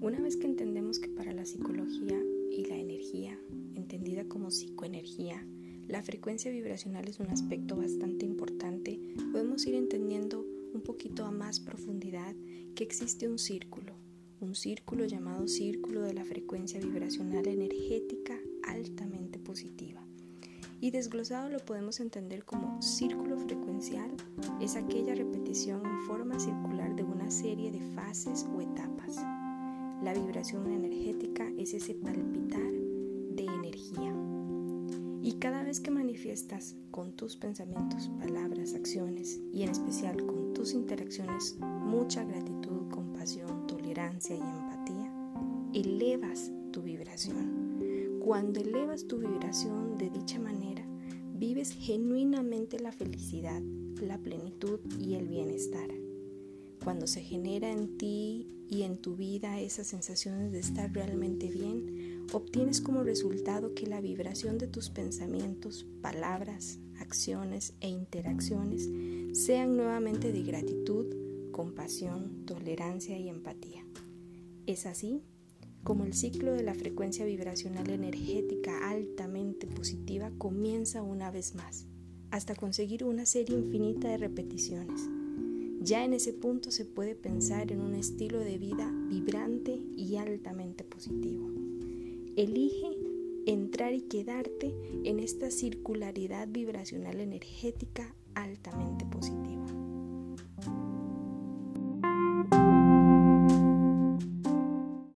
Una vez que entendemos que para la psicología y la energía, entendida como psicoenergía, la frecuencia vibracional es un aspecto bastante importante, podemos ir entendiendo un poquito a más profundidad que existe un círculo, un círculo llamado círculo de la frecuencia vibracional energética altamente positiva. Y desglosado lo podemos entender como círculo frecuencial es aquella repetición en forma circular de una serie de fases o etapas. La vibración energética es ese palpitar de energía. Y cada vez que manifiestas con tus pensamientos, palabras, acciones y en especial con tus interacciones mucha gratitud, compasión, tolerancia y empatía, elevas tu vibración. Cuando elevas tu vibración de dicha manera, vives genuinamente la felicidad, la plenitud y el bienestar. Cuando se genera en ti y en tu vida esas sensaciones de estar realmente bien, obtienes como resultado que la vibración de tus pensamientos, palabras, acciones e interacciones sean nuevamente de gratitud, compasión, tolerancia y empatía. Es así como el ciclo de la frecuencia vibracional energética altamente positiva comienza una vez más, hasta conseguir una serie infinita de repeticiones. Ya en ese punto se puede pensar en un estilo de vida vibrante y altamente positivo. Elige entrar y quedarte en esta circularidad vibracional energética altamente positiva.